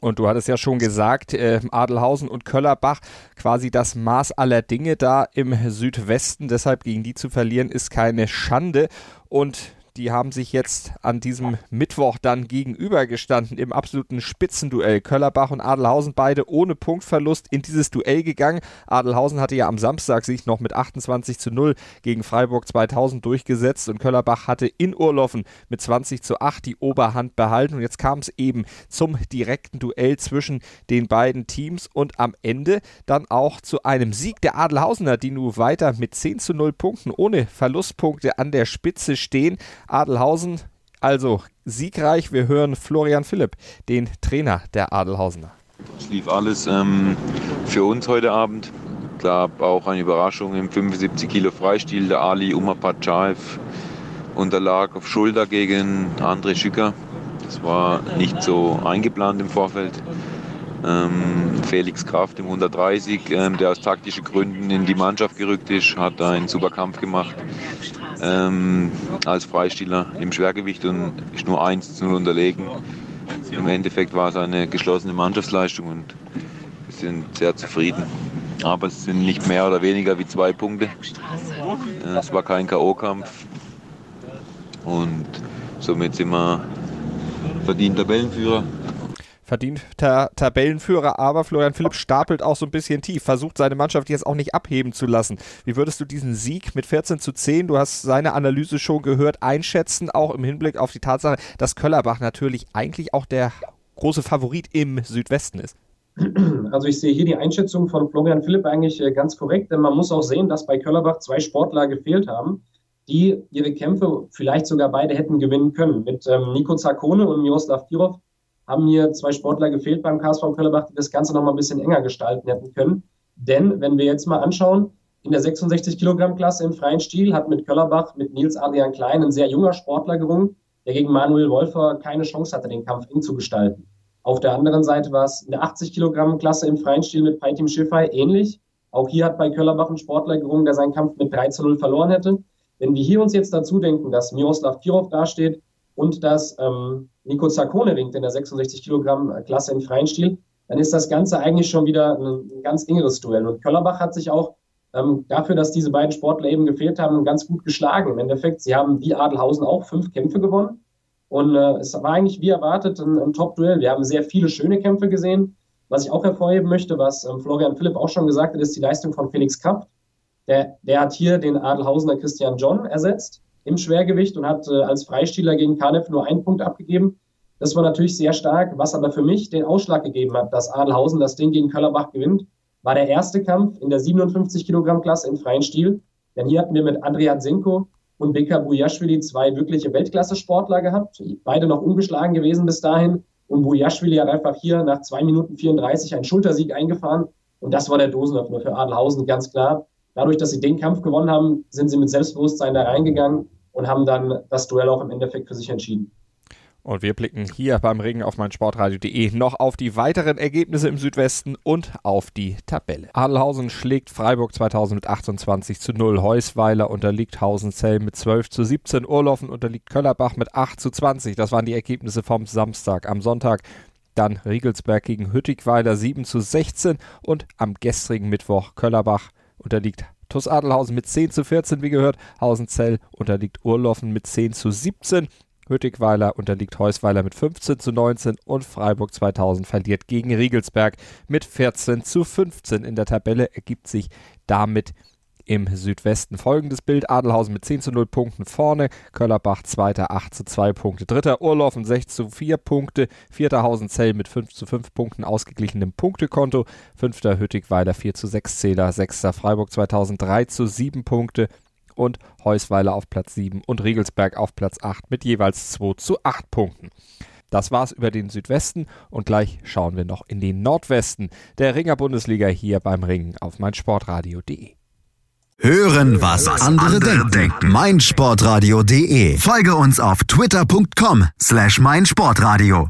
Und du hattest ja schon gesagt, äh, Adelhausen und Köllerbach, quasi das Maß aller Dinge da im Südwesten. Deshalb gegen die zu verlieren, ist keine Schande. Und die haben sich jetzt an diesem Mittwoch dann gegenübergestanden im absoluten Spitzenduell. Köllerbach und Adelhausen beide ohne Punktverlust in dieses Duell gegangen. Adelhausen hatte ja am Samstag sich noch mit 28 zu 0 gegen Freiburg 2000 durchgesetzt und Köllerbach hatte in Urloffen mit 20 zu 8 die Oberhand behalten. Und jetzt kam es eben zum direkten Duell zwischen den beiden Teams und am Ende dann auch zu einem Sieg der Adelhausener, die nun weiter mit 10 zu 0 Punkten ohne Verlustpunkte an der Spitze stehen. Adelhausen also siegreich. Wir hören Florian Philipp, den Trainer der Adelhausener. Es lief alles ähm, für uns heute Abend. Gab auch eine Überraschung im 75 Kilo Freistil. Der Ali Umapachaev unterlag auf Schulter gegen André Schücker. Das war nicht so eingeplant im Vorfeld. Ähm, Felix Kraft im 130, ähm, der aus taktischen Gründen in die Mannschaft gerückt ist, hat einen super Kampf gemacht ähm, als Freistiller im Schwergewicht und ist nur 1 zu 0 unterlegen. Im Endeffekt war es eine geschlossene Mannschaftsleistung und wir sind sehr zufrieden. Aber es sind nicht mehr oder weniger wie zwei Punkte. Äh, es war kein K.O.-Kampf und somit sind wir verdient Tabellenführer verdienter Tabellenführer, aber Florian Philipp stapelt auch so ein bisschen tief, versucht seine Mannschaft jetzt auch nicht abheben zu lassen. Wie würdest du diesen Sieg mit 14 zu 10, du hast seine Analyse schon gehört, einschätzen, auch im Hinblick auf die Tatsache, dass Köllerbach natürlich eigentlich auch der große Favorit im Südwesten ist? Also ich sehe hier die Einschätzung von Florian Philipp eigentlich äh, ganz korrekt, denn man muss auch sehen, dass bei Köllerbach zwei Sportler gefehlt haben, die ihre Kämpfe vielleicht sogar beide hätten gewinnen können. Mit ähm, Nico Zarkone und Miroslav Kirov haben hier zwei Sportler gefehlt beim KSV Köllerbach, die das Ganze noch mal ein bisschen enger gestalten hätten können. Denn wenn wir jetzt mal anschauen, in der 66 Kilogramm Klasse im freien Stil hat mit Köllerbach, mit Nils Adrian Klein ein sehr junger Sportler gerungen, der gegen Manuel Wolfer keine Chance hatte, den Kampf eng zu gestalten. Auf der anderen Seite war es in der 80 Kilogramm Klasse im freien Stil mit Paitim Schiffei ähnlich. Auch hier hat bei Köllerbach ein Sportler gerungen, der seinen Kampf mit 3 zu 0 verloren hätte. Wenn wir hier uns jetzt dazu denken, dass Miroslav Kirov dasteht und dass ähm, Nico Zarkone ringt in der 66 Kilogramm Klasse im freien Stil, dann ist das Ganze eigentlich schon wieder ein, ganz engeres Duell. Und Köllerbach hat sich auch ähm, dafür, dass diese beiden Sportler eben gefehlt haben, ganz gut geschlagen. Im Endeffekt, sie haben wie Adelhausen auch fünf Kämpfe gewonnen. Und äh, es war eigentlich wie erwartet ein, ein Top-Duell. Wir haben sehr viele schöne Kämpfe gesehen. Was ich auch hervorheben möchte, was ähm, Florian Philipp auch schon gesagt hat, ist die Leistung von Felix Kraft. Der, der hat hier den Adelhausener Christian John ersetzt im Schwergewicht und hat äh, als Freistiler gegen Kanev nur einen Punkt abgegeben. Das war natürlich sehr stark, was aber für mich den Ausschlag gegeben hat, dass Adelhausen das Ding gegen Köllerbach gewinnt, war der erste Kampf in der 57 Kilogramm Klasse im freien Stil. Denn hier hatten wir mit Adrian Senko und Beka Bujashvili zwei wirkliche Weltklasse-Sportler gehabt, beide noch ungeschlagen gewesen bis dahin. Und Bujashvili hat einfach hier nach zwei Minuten 34 einen Schultersieg eingefahren. Und das war der Dosenöffner für Adelhausen, ganz klar. Dadurch, dass sie den Kampf gewonnen haben, sind sie mit Selbstbewusstsein da reingegangen und haben dann das Duell auch im Endeffekt für sich entschieden. Und wir blicken hier beim Ring auf mein Sportradio.de noch auf die weiteren Ergebnisse im Südwesten und auf die Tabelle. Adelhausen schlägt Freiburg 2028 zu 0. Heusweiler unterliegt Hausenzell mit 12 zu 17. Urloffen unterliegt Köllerbach mit 8 zu 20. Das waren die Ergebnisse vom Samstag. Am Sonntag dann Riegelsberg gegen Hüttigweiler 7 zu 16 und am gestrigen Mittwoch Köllerbach unterliegt TuS Adelhausen mit 10 zu 14, wie gehört. Hausenzell unterliegt Urloffen mit 10 zu 17. Hüttigweiler unterliegt Heusweiler mit 15 zu 19 und Freiburg 2000 verliert gegen Riegelsberg mit 14 zu 15. In der Tabelle ergibt sich damit im Südwesten folgendes Bild. Adelhausen mit 10 zu 0 Punkten vorne, Köllerbach zweiter 8 zu 2 Punkte, dritter Urlaufen 6 zu 4 Punkte, vierter Hausenzell mit 5 zu 5 Punkten ausgeglichenem Punktekonto, fünfter Hüttigweiler 4 zu 6 Zähler, sechster Freiburg 2003 zu 7 Punkte, und Heusweiler auf Platz 7 und Riegelsberg auf Platz 8 mit jeweils 2 zu 8 Punkten. Das war's über den Südwesten und gleich schauen wir noch in den Nordwesten der Ringer Bundesliga hier beim Ringen auf meinsportradio.de. Hören, was andere denken. meinsportradio.de. Folge uns auf twitter.com slash meinsportradio.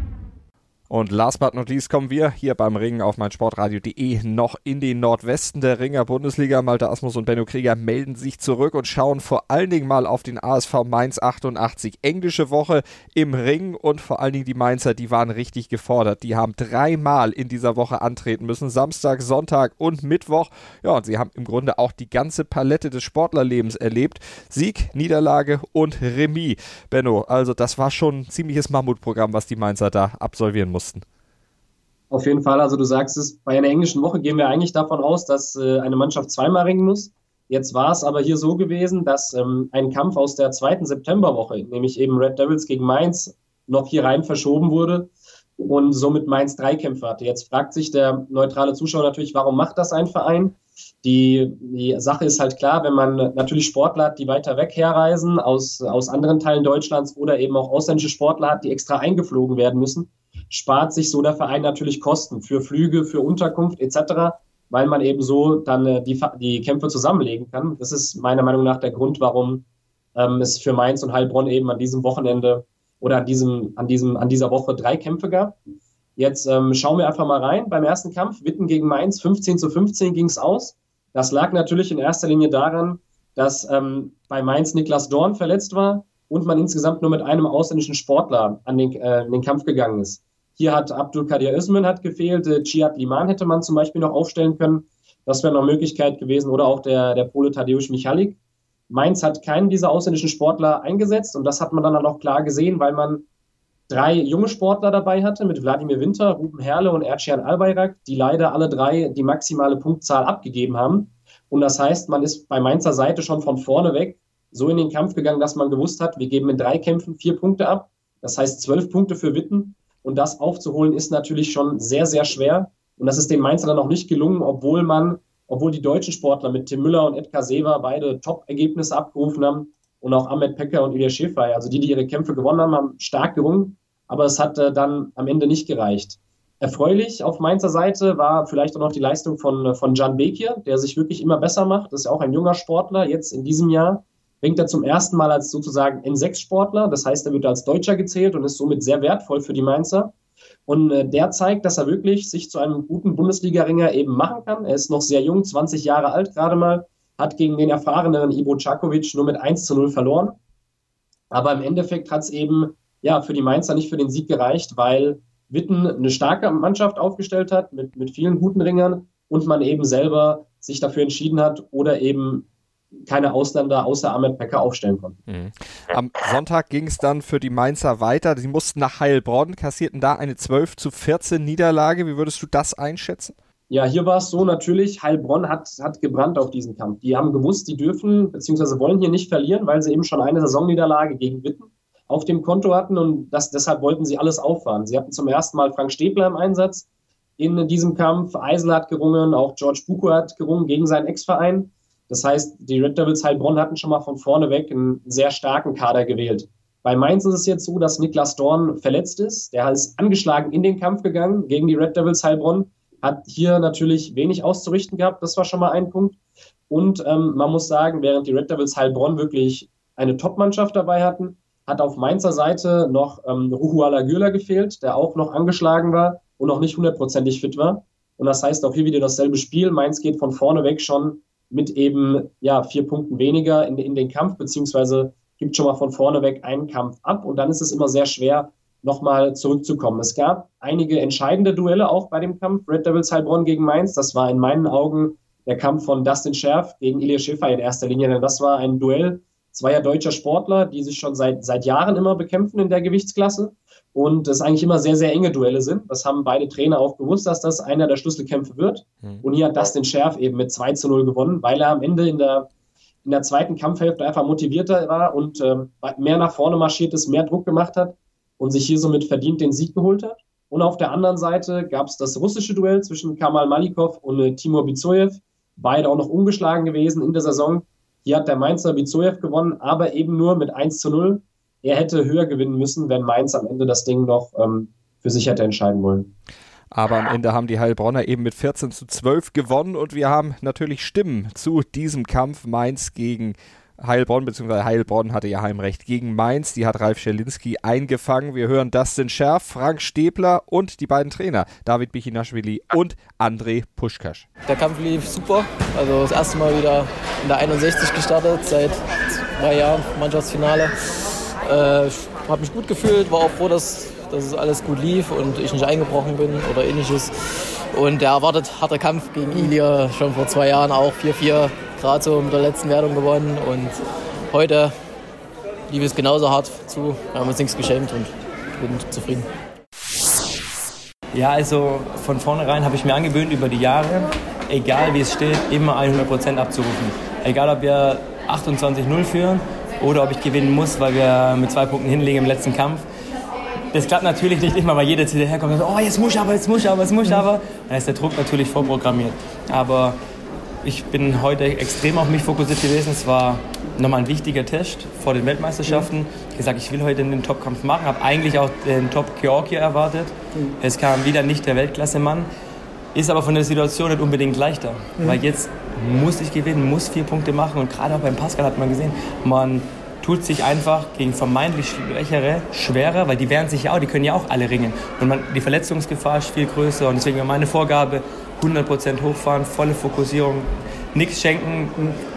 Und last but not least kommen wir hier beim Ringen auf meinsportradio.de noch in den Nordwesten der Ringer Bundesliga. Malte Asmus und Benno Krieger melden sich zurück und schauen vor allen Dingen mal auf den ASV Mainz 88. Englische Woche im Ring und vor allen Dingen die Mainzer, die waren richtig gefordert. Die haben dreimal in dieser Woche antreten müssen. Samstag, Sonntag und Mittwoch. Ja, und sie haben im Grunde auch die ganze Palette des Sportlerlebens erlebt. Sieg, Niederlage und Remis. Benno, also das war schon ein ziemliches Mammutprogramm, was die Mainzer da absolvieren mussten mussten. Auf jeden Fall, also du sagst es, bei einer englischen Woche gehen wir eigentlich davon aus, dass äh, eine Mannschaft zweimal ringen muss. Jetzt war es aber hier so gewesen, dass ähm, ein Kampf aus der zweiten Septemberwoche, nämlich eben Red Devils gegen Mainz, noch hier rein verschoben wurde und somit Mainz drei Kämpfe hatte. Jetzt fragt sich der neutrale Zuschauer natürlich, warum macht das ein Verein? Die, die Sache ist halt klar, wenn man natürlich Sportler hat, die weiter weg herreisen aus, aus anderen Teilen Deutschlands oder eben auch ausländische Sportler hat, die extra eingeflogen werden müssen, spart sich so der Verein natürlich Kosten für Flüge, für Unterkunft etc., weil man eben so dann äh, die, die Kämpfe zusammenlegen kann. Das ist meiner Meinung nach der Grund, warum ähm, es für Mainz und Heilbronn eben an diesem Wochenende oder an, diesem, an, diesem, an dieser Woche drei Kämpfe gab. Jetzt ähm, schauen wir einfach mal rein. Beim ersten Kampf, Witten gegen Mainz, 15 zu 15 ging es aus. Das lag natürlich in erster Linie daran, dass ähm, bei Mainz Niklas Dorn verletzt war und man insgesamt nur mit einem ausländischen Sportler an den, äh, den Kampf gegangen ist. Hier hat Abdul Kadir Özmen hat gefehlt, äh, Cihat Liman hätte man zum Beispiel noch aufstellen können. Das wäre noch eine Möglichkeit gewesen. Oder auch der, der Pole Tadeusz Michalik. Mainz hat keinen dieser ausländischen Sportler eingesetzt und das hat man dann auch klar gesehen, weil man drei junge Sportler dabei hatte mit Wladimir Winter, Ruben Herle und Ercian Albayrak, die leider alle drei die maximale Punktzahl abgegeben haben. Und das heißt, man ist bei Mainzer Seite schon von vorne weg so in den Kampf gegangen, dass man gewusst hat, wir geben in drei Kämpfen vier Punkte ab. Das heißt zwölf Punkte für Witten. Und das aufzuholen ist natürlich schon sehr, sehr schwer. Und das ist den Mainzer dann auch nicht gelungen, obwohl man, obwohl die deutschen Sportler mit Tim Müller und Edgar Sever beide Top-Ergebnisse abgerufen haben und auch Ahmed Pecker und Ilya Schäfer, also die, die ihre Kämpfe gewonnen haben, haben stark gerungen. Aber es hat äh, dann am Ende nicht gereicht. Erfreulich auf Mainzer Seite war vielleicht auch noch die Leistung von, von Jan Bekir, der sich wirklich immer besser macht. Das ist ja auch ein junger Sportler jetzt in diesem Jahr bringt er zum ersten Mal als sozusagen N6-Sportler. Das heißt, er wird als Deutscher gezählt und ist somit sehr wertvoll für die Mainzer. Und äh, der zeigt, dass er wirklich sich zu einem guten Bundesliga-Ringer eben machen kann. Er ist noch sehr jung, 20 Jahre alt gerade mal, hat gegen den erfahreneren Ivo Cakovic nur mit 1 zu 0 verloren. Aber im Endeffekt hat es eben ja, für die Mainzer nicht für den Sieg gereicht, weil Witten eine starke Mannschaft aufgestellt hat mit, mit vielen guten Ringern und man eben selber sich dafür entschieden hat oder eben keine Ausländer außer Ahmed Becker aufstellen konnten. Mhm. Am Sonntag ging es dann für die Mainzer weiter. Sie mussten nach Heilbronn, kassierten da eine 12 zu 14 Niederlage. Wie würdest du das einschätzen? Ja, hier war es so natürlich, Heilbronn hat, hat gebrannt auf diesen Kampf. Die haben gewusst, die dürfen bzw. wollen hier nicht verlieren, weil sie eben schon eine Saisonniederlage gegen Witten auf dem Konto hatten und das, deshalb wollten sie alles auffahren. Sie hatten zum ersten Mal Frank Stäbler im Einsatz in diesem Kampf. Eisel hat gerungen, auch George Buko hat gerungen gegen seinen Ex-Verein. Das heißt, die Red Devils Heilbronn hatten schon mal von vorne weg einen sehr starken Kader gewählt. Bei Mainz ist es jetzt so, dass Niklas Dorn verletzt ist. Der ist angeschlagen in den Kampf gegangen gegen die Red Devils Heilbronn. Hat hier natürlich wenig auszurichten gehabt. Das war schon mal ein Punkt. Und ähm, man muss sagen, während die Red Devils Heilbronn wirklich eine Top-Mannschaft dabei hatten, hat auf Mainzer Seite noch ähm, Ruhuala Gürler gefehlt, der auch noch angeschlagen war und noch nicht hundertprozentig fit war. Und das heißt auch hier wieder dasselbe Spiel. Mainz geht von vorne weg schon mit eben ja, vier Punkten weniger in, in den Kampf, beziehungsweise gibt schon mal von vorne weg einen Kampf ab und dann ist es immer sehr schwer, nochmal zurückzukommen. Es gab einige entscheidende Duelle auch bei dem Kampf Red Devils Heilbronn gegen Mainz. Das war in meinen Augen der Kampf von Dustin Scherf gegen Ilya Schäfer in erster Linie, denn das war ein Duell zweier deutscher Sportler, die sich schon seit, seit Jahren immer bekämpfen in der Gewichtsklasse und es eigentlich immer sehr, sehr enge Duelle sind. Das haben beide Trainer auch gewusst, dass das einer der Schlüsselkämpfe wird. Mhm. Und hier hat Dustin Scherf eben mit 2 zu 0 gewonnen, weil er am Ende in der, in der zweiten Kampfhälfte einfach motivierter war und äh, mehr nach vorne marschiert ist, mehr Druck gemacht hat und sich hier somit verdient den Sieg geholt hat. Und auf der anderen Seite gab es das russische Duell zwischen Kamal Malikov und äh, Timur Bizoyev. Beide auch noch ungeschlagen gewesen in der Saison. Hier hat der Mainzer Bizoyev gewonnen, aber eben nur mit 1 zu 0 er hätte höher gewinnen müssen, wenn Mainz am Ende das Ding noch ähm, für sich hätte entscheiden wollen. Aber am Ende haben die Heilbronner eben mit 14 zu 12 gewonnen und wir haben natürlich Stimmen zu diesem Kampf Mainz gegen Heilbronn, beziehungsweise Heilbronn hatte ja Heimrecht gegen Mainz. Die hat Ralf Schelinski eingefangen. Wir hören Dustin Scherf, Frank Stäbler und die beiden Trainer, David Bichinashvili und André Puschkasch. Der Kampf lief super. Also das erste Mal wieder in der 61 gestartet, seit zwei Jahren Mannschaftsfinale. Äh, habe mich gut gefühlt, war auch froh, dass, dass es alles gut lief und ich nicht eingebrochen bin oder ähnliches. Und der erwartet harte Kampf gegen Ilia schon vor zwei Jahren auch 4-4 gerade so mit der letzten Wertung gewonnen. Und heute lief es genauso hart zu. Wir haben uns nichts geschämt und bin zufrieden. Ja, also von vornherein habe ich mir angewöhnt über die Jahre, egal wie es steht, immer 100% abzurufen. Egal ob wir 28-0 führen oder ob ich gewinnen muss, weil wir mit zwei Punkten hinlegen im letzten Kampf. Das klappt natürlich nicht immer, weil jeder zu dir herkommt und sagt, oh, jetzt muss ich aber, jetzt muss ich aber, jetzt muss ich aber. Dann ist der Druck natürlich vorprogrammiert. Aber ich bin heute extrem auf mich fokussiert gewesen. Es war nochmal ein wichtiger Test vor den Weltmeisterschaften. Ich habe gesagt, ich will heute den Topkampf machen, habe eigentlich auch den Top Georgier erwartet. Es kam wieder nicht der Weltklasse-Mann. Ist aber von der Situation nicht unbedingt leichter. Mhm. Weil jetzt muss ich gewinnen, muss vier Punkte machen. Und gerade auch beim Pascal hat man gesehen, man tut sich einfach gegen vermeintlich Schwächere schwerer, weil die wehren sich ja auch, die können ja auch alle ringen. Und man, die Verletzungsgefahr ist viel größer. Und deswegen war meine Vorgabe, 100% hochfahren, volle Fokussierung, nichts schenken,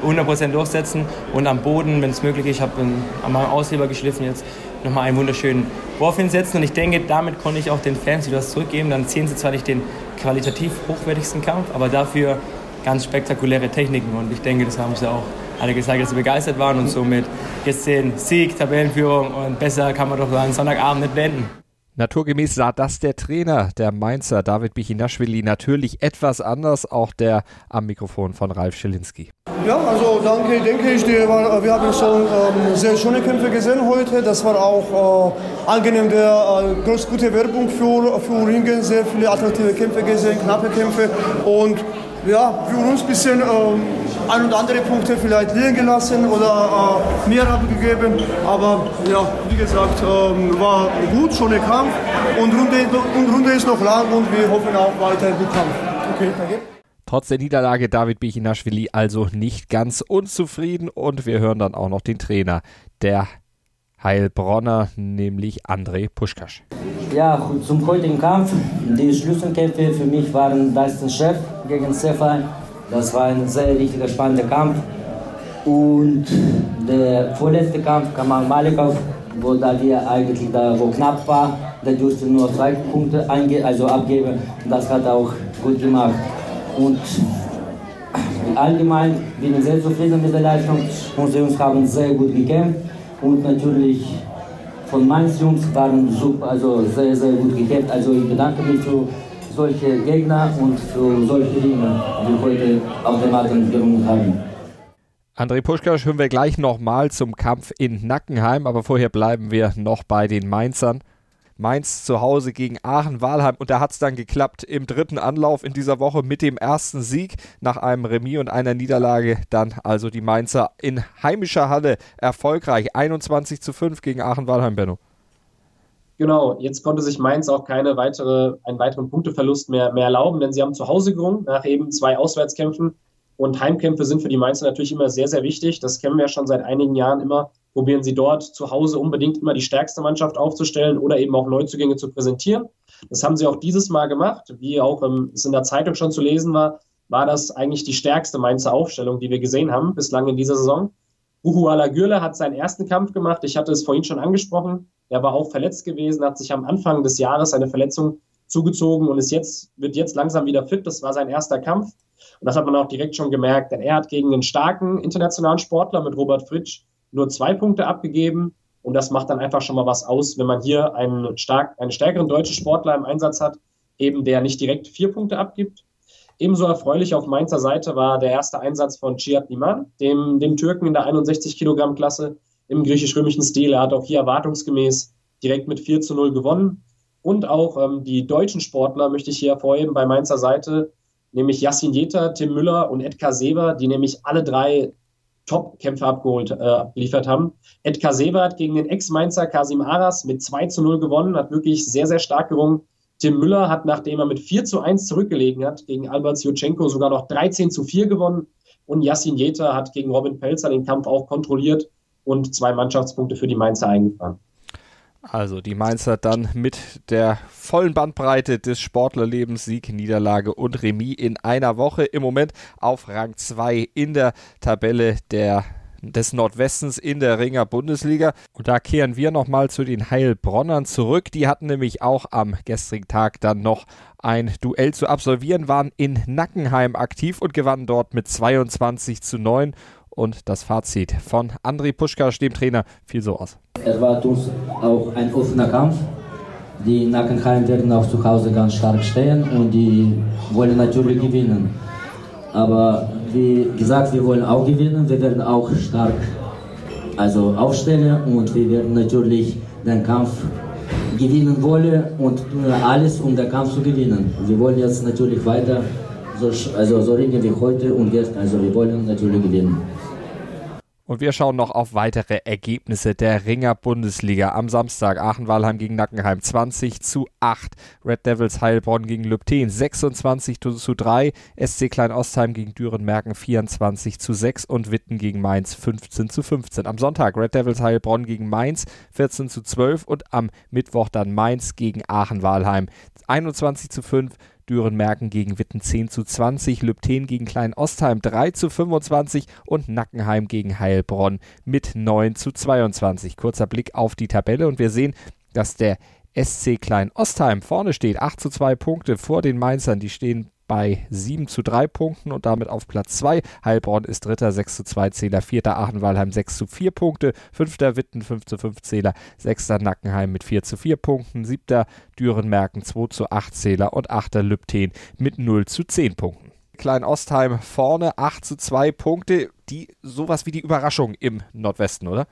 100% durchsetzen und am Boden, wenn es möglich ist, ich habe an meinem Ausheber geschliffen jetzt, nochmal einen wunderschönen Wurf hinsetzen. Und ich denke, damit konnte ich auch den Fans wieder was zurückgeben. Dann sehen sie zwar nicht den qualitativ hochwertigsten Kampf, aber dafür ganz spektakuläre Techniken. Und ich denke, das haben sie auch alle gezeigt, dass sie begeistert waren und somit jetzt den Sieg, Tabellenführung und besser kann man doch so einen Sonntagabend nicht beenden. Naturgemäß sah das der Trainer der Mainzer, David Bichinashvili, natürlich etwas anders, auch der am Mikrofon von Ralf Schilinski. Ja, also danke, denke ich, war, wir haben schon ähm, sehr schöne Kämpfe gesehen heute. Das war auch äh, angenehm, der, äh, ganz gute Werbung für, für Ringen, sehr viele attraktive Kämpfe gesehen, knappe Kämpfe und ja, für uns ein bisschen ähm, ein und andere Punkte vielleicht liegen gelassen oder äh, mehr abgegeben. Aber ja, wie gesagt, ähm, war gut, schon ein Kampf und Runde, und Runde ist noch lang und wir hoffen auch weiter gut Kampf. Okay, danke. Trotz der Niederlage David Bichinashvili also nicht ganz unzufrieden und wir hören dann auch noch den Trainer der Heilbronner, nämlich André Puschkasch. Ja, zum heutigen Kampf. Die Schlüsselkämpfe für mich waren Dustin Chef gegen Sefa. Das war ein sehr richtiger spannender Kampf. Und der vorletzte Kampf, Kamal Malikov, wo da wir eigentlich da, wo knapp war, der durfte nur zwei Punkte einge also abgeben. Das hat er auch gut gemacht. Und allgemein bin ich sehr zufrieden mit der Leistung. Unsere Jungs haben sehr gut gekämpft und natürlich von Mainz Jungs waren super, also sehr, sehr gut gekämpft. Also ich bedanke mich für solche Gegner und für solche Dinge, die heute auf der Matte gerungen haben. André Puschkasch hören wir gleich nochmal zum Kampf in Nackenheim, aber vorher bleiben wir noch bei den Mainzern. Mainz zu Hause gegen Aachen-Walheim und da hat es dann geklappt im dritten Anlauf in dieser Woche mit dem ersten Sieg nach einem Remis und einer Niederlage. Dann also die Mainzer in heimischer Halle erfolgreich 21 zu 5 gegen Aachen-Walheim, Benno. Genau, jetzt konnte sich Mainz auch keine weitere, einen weiteren Punkteverlust mehr, mehr erlauben, denn sie haben zu Hause gerungen nach eben zwei Auswärtskämpfen. Und Heimkämpfe sind für die Mainzer natürlich immer sehr, sehr wichtig. Das kennen wir schon seit einigen Jahren immer probieren sie dort zu Hause unbedingt immer die stärkste Mannschaft aufzustellen oder eben auch Neuzugänge zu präsentieren. Das haben sie auch dieses Mal gemacht. Wie auch ähm, es in der Zeitung schon zu lesen war, war das eigentlich die stärkste Mainzer Aufstellung, die wir gesehen haben bislang in dieser Saison. Uhu Alagürle hat seinen ersten Kampf gemacht. Ich hatte es vorhin schon angesprochen. Er war auch verletzt gewesen, hat sich am Anfang des Jahres eine Verletzung zugezogen und ist jetzt, wird jetzt langsam wieder fit. Das war sein erster Kampf. Und das hat man auch direkt schon gemerkt, denn er hat gegen einen starken internationalen Sportler mit Robert Fritsch nur zwei Punkte abgegeben. Und das macht dann einfach schon mal was aus, wenn man hier einen, stark, einen stärkeren deutschen Sportler im Einsatz hat, eben der nicht direkt vier Punkte abgibt. Ebenso erfreulich auf Mainzer Seite war der erste Einsatz von Cihat Liman, dem, dem Türken in der 61 Kilogramm Klasse im griechisch-römischen Stil. Er hat auch hier erwartungsgemäß direkt mit 4 zu 0 gewonnen. Und auch ähm, die deutschen Sportler möchte ich hier hervorheben bei Mainzer Seite, nämlich Yassin Jeter, Tim Müller und Edgar Seber, die nämlich alle drei Top-Kämpfe abgeholt, äh, abgeliefert haben. Edgar Sebert gegen den Ex-Mainzer Kasim Aras mit 2 zu 0 gewonnen, hat wirklich sehr, sehr stark gerungen. Tim Müller hat, nachdem er mit 4 zu 1 zurückgelegen hat, gegen Albert Jutschenko sogar noch 13 zu 4 gewonnen. Und Yassin Jeter hat gegen Robin Pelzer den Kampf auch kontrolliert und zwei Mannschaftspunkte für die Mainzer eingefahren. Also die Mainzer dann mit der vollen Bandbreite des Sportlerlebens, Sieg, Niederlage und Remis in einer Woche. Im Moment auf Rang 2 in der Tabelle der des Nordwestens in der Ringer Bundesliga. Und da kehren wir nochmal zu den Heilbronnern zurück. Die hatten nämlich auch am gestrigen Tag dann noch ein Duell zu absolvieren, waren in Nackenheim aktiv und gewannen dort mit 22 zu 9 und das Fazit von André Puschkasch, dem Trainer, fiel so aus. Erwartet uns auch ein offener Kampf. Die Nackenheim werden auch zu Hause ganz stark stehen und die wollen natürlich gewinnen. Aber wie gesagt, wir wollen auch gewinnen. Wir werden auch stark also aufstellen und wir werden natürlich den Kampf gewinnen wollen und tun alles, um den Kampf zu gewinnen. Wir wollen jetzt natürlich weiter so, also so ringen wie heute und gestern. Also wir wollen natürlich gewinnen. Und wir schauen noch auf weitere Ergebnisse der Ringer Bundesliga. Am Samstag Aachen-Walheim gegen Nackenheim 20 zu 8. Red Devils Heilbronn gegen Lübten 26 zu 3. SC Klein-Ostheim gegen Dürenmerken 24 zu 6 und Witten gegen Mainz 15 zu 15. Am Sonntag Red Devils Heilbronn gegen Mainz 14 zu 12 und am Mittwoch dann Mainz gegen Aachen-Walheim 21 zu 5. Dürenmerken gegen Witten 10 zu 20, Lübten gegen Klein-Ostheim 3 zu 25 und Nackenheim gegen Heilbronn mit 9 zu 22. Kurzer Blick auf die Tabelle und wir sehen, dass der SC Klein-Ostheim vorne steht, 8 zu 2 Punkte vor den Mainzern, die stehen bei 7 zu 3 Punkten und damit auf Platz 2. Heilbronn ist Dritter, 6 zu 2 Zähler. Vierter Aachen-Walheim 6 zu 4 Punkte. Fünfter Witten 5 zu 5 Zähler. Sechster Nackenheim mit 4 zu 4 Punkten. Siebter Dürenmerken 2 zu 8 Zähler und achter Lübten mit 0 zu 10 Punkten. Klein Ostheim vorne 8 zu 2 Punkte. Die sowas wie die Überraschung im Nordwesten, oder?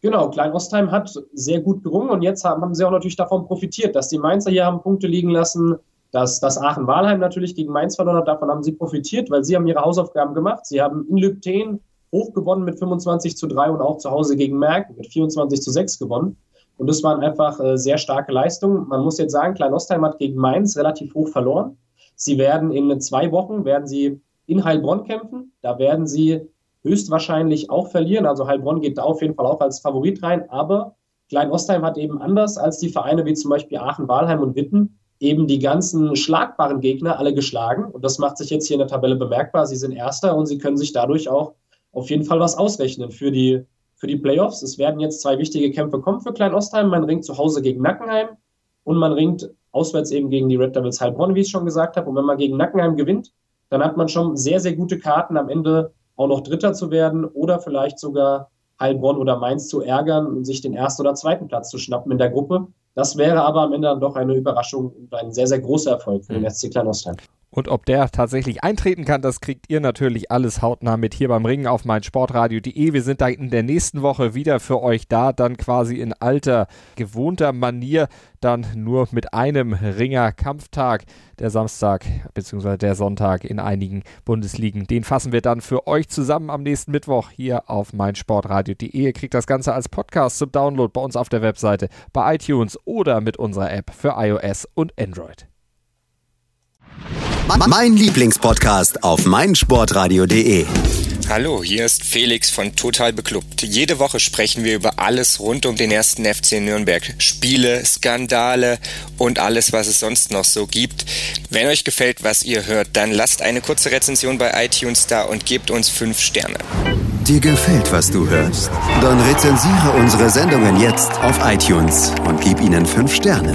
Genau, Klein-Ostheim hat sehr gut gerungen und jetzt haben, haben, sie auch natürlich davon profitiert, dass die Mainzer hier haben Punkte liegen lassen, dass das Aachen-Walheim natürlich gegen Mainz verloren hat. Davon haben sie profitiert, weil sie haben ihre Hausaufgaben gemacht. Sie haben in Lübten hoch gewonnen mit 25 zu 3 und auch zu Hause gegen Merck mit 24 zu 6 gewonnen. Und das waren einfach äh, sehr starke Leistungen. Man muss jetzt sagen, Klein-Ostheim hat gegen Mainz relativ hoch verloren. Sie werden in zwei Wochen, werden sie in Heilbronn kämpfen. Da werden sie höchstwahrscheinlich auch verlieren. Also Heilbronn geht da auf jeden Fall auch als Favorit rein. Aber Klein-Ostheim hat eben anders als die Vereine wie zum Beispiel Aachen, Walheim und Witten eben die ganzen schlagbaren Gegner alle geschlagen. Und das macht sich jetzt hier in der Tabelle bemerkbar. Sie sind Erster und sie können sich dadurch auch auf jeden Fall was ausrechnen für die, für die Playoffs. Es werden jetzt zwei wichtige Kämpfe kommen für Klein-Ostheim. Man ringt zu Hause gegen Nackenheim und man ringt auswärts eben gegen die Red Devils Heilbronn, wie ich schon gesagt habe. Und wenn man gegen Nackenheim gewinnt, dann hat man schon sehr, sehr gute Karten am Ende auch noch Dritter zu werden oder vielleicht sogar Heilbronn oder Mainz zu ärgern und sich den ersten oder zweiten Platz zu schnappen in der Gruppe. Das wäre aber am Ende dann doch eine Überraschung und ein sehr, sehr großer Erfolg für den SC Kleinostheim. Und ob der tatsächlich eintreten kann, das kriegt ihr natürlich alles hautnah mit hier beim Ringen auf meinsportradio.de. Wir sind da in der nächsten Woche wieder für euch da, dann quasi in alter, gewohnter Manier, dann nur mit einem Ringer-Kampftag, der Samstag bzw. der Sonntag in einigen Bundesligen. Den fassen wir dann für euch zusammen am nächsten Mittwoch hier auf meinsportradio.de. Ihr kriegt das Ganze als Podcast zum Download bei uns auf der Webseite, bei iTunes oder mit unserer App für iOS und Android. Mein Lieblingspodcast auf meinsportradio.de. Hallo, hier ist Felix von Total Beklubbt. Jede Woche sprechen wir über alles rund um den ersten FC Nürnberg. Spiele, Skandale und alles, was es sonst noch so gibt. Wenn euch gefällt, was ihr hört, dann lasst eine kurze Rezension bei iTunes da und gebt uns 5 Sterne. Dir gefällt, was du hörst? Dann rezensiere unsere Sendungen jetzt auf iTunes und gib ihnen 5 Sterne.